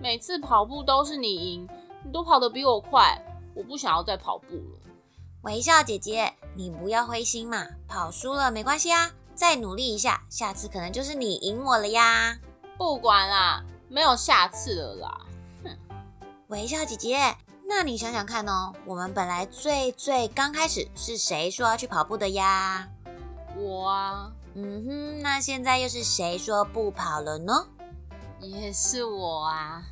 每次跑步都是你赢，你都跑得比我快，我不想要再跑步了。微笑姐姐，你不要灰心嘛，跑输了没关系啊，再努力一下，下次可能就是你赢我了呀。不管啦，没有下次了啦。哼，微笑姐姐，那你想想看哦，我们本来最最刚开始是谁说要去跑步的呀？我啊。嗯哼，那现在又是谁说不跑了呢？也是我啊，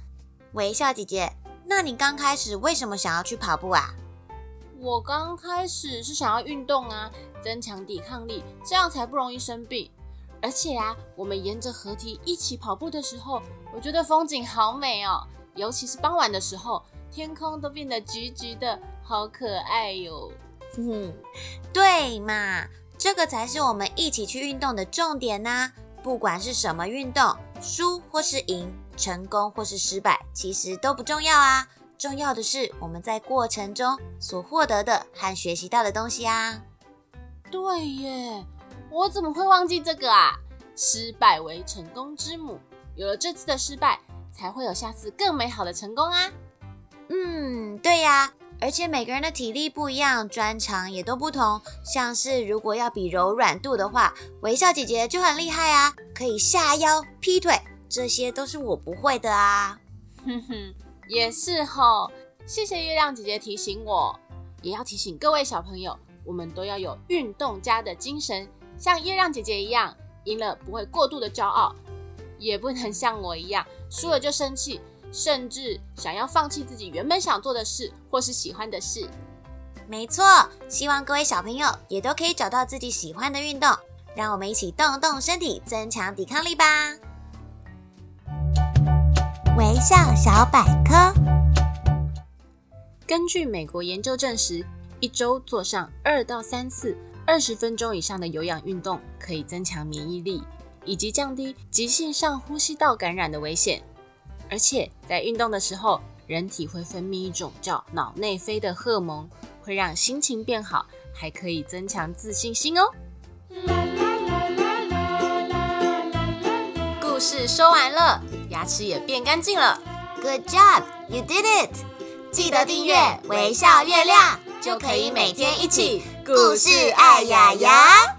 微笑姐姐。那你刚开始为什么想要去跑步啊？我刚开始是想要运动啊，增强抵抗力，这样才不容易生病。而且啊，我们沿着河堤一起跑步的时候，我觉得风景好美哦，尤其是傍晚的时候，天空都变得橘橘的，好可爱哟。哼哼，对嘛。这个才是我们一起去运动的重点呐。不管是什么运动，输或是赢，成功或是失败，其实都不重要啊。重要的是我们在过程中所获得的和学习到的东西啊。对耶，我怎么会忘记这个啊？失败为成功之母，有了这次的失败，才会有下次更美好的成功啊。嗯，对呀。而且每个人的体力不一样，专长也都不同。像是如果要比柔软度的话，微笑姐姐就很厉害啊，可以下腰、劈腿，这些都是我不会的啊。哼哼，也是吼。谢谢月亮姐姐提醒我，也要提醒各位小朋友，我们都要有运动家的精神，像月亮姐姐一样，赢了不会过度的骄傲，也不能像我一样，输了就生气。甚至想要放弃自己原本想做的事或是喜欢的事。没错，希望各位小朋友也都可以找到自己喜欢的运动，让我们一起动动身体，增强抵抗力吧。微笑小百科：根据美国研究证实，一周做上二到三次二十分钟以上的有氧运动，可以增强免疫力，以及降低急性上呼吸道感染的危险。而且在运动的时候，人体会分泌一种叫脑内啡的荷尔蒙，会让心情变好，还可以增强自信心哦。故事说完了，牙齿也变干净了。Good job, you did it！记得订阅微笑月亮，就可以每天一起故事爱牙牙。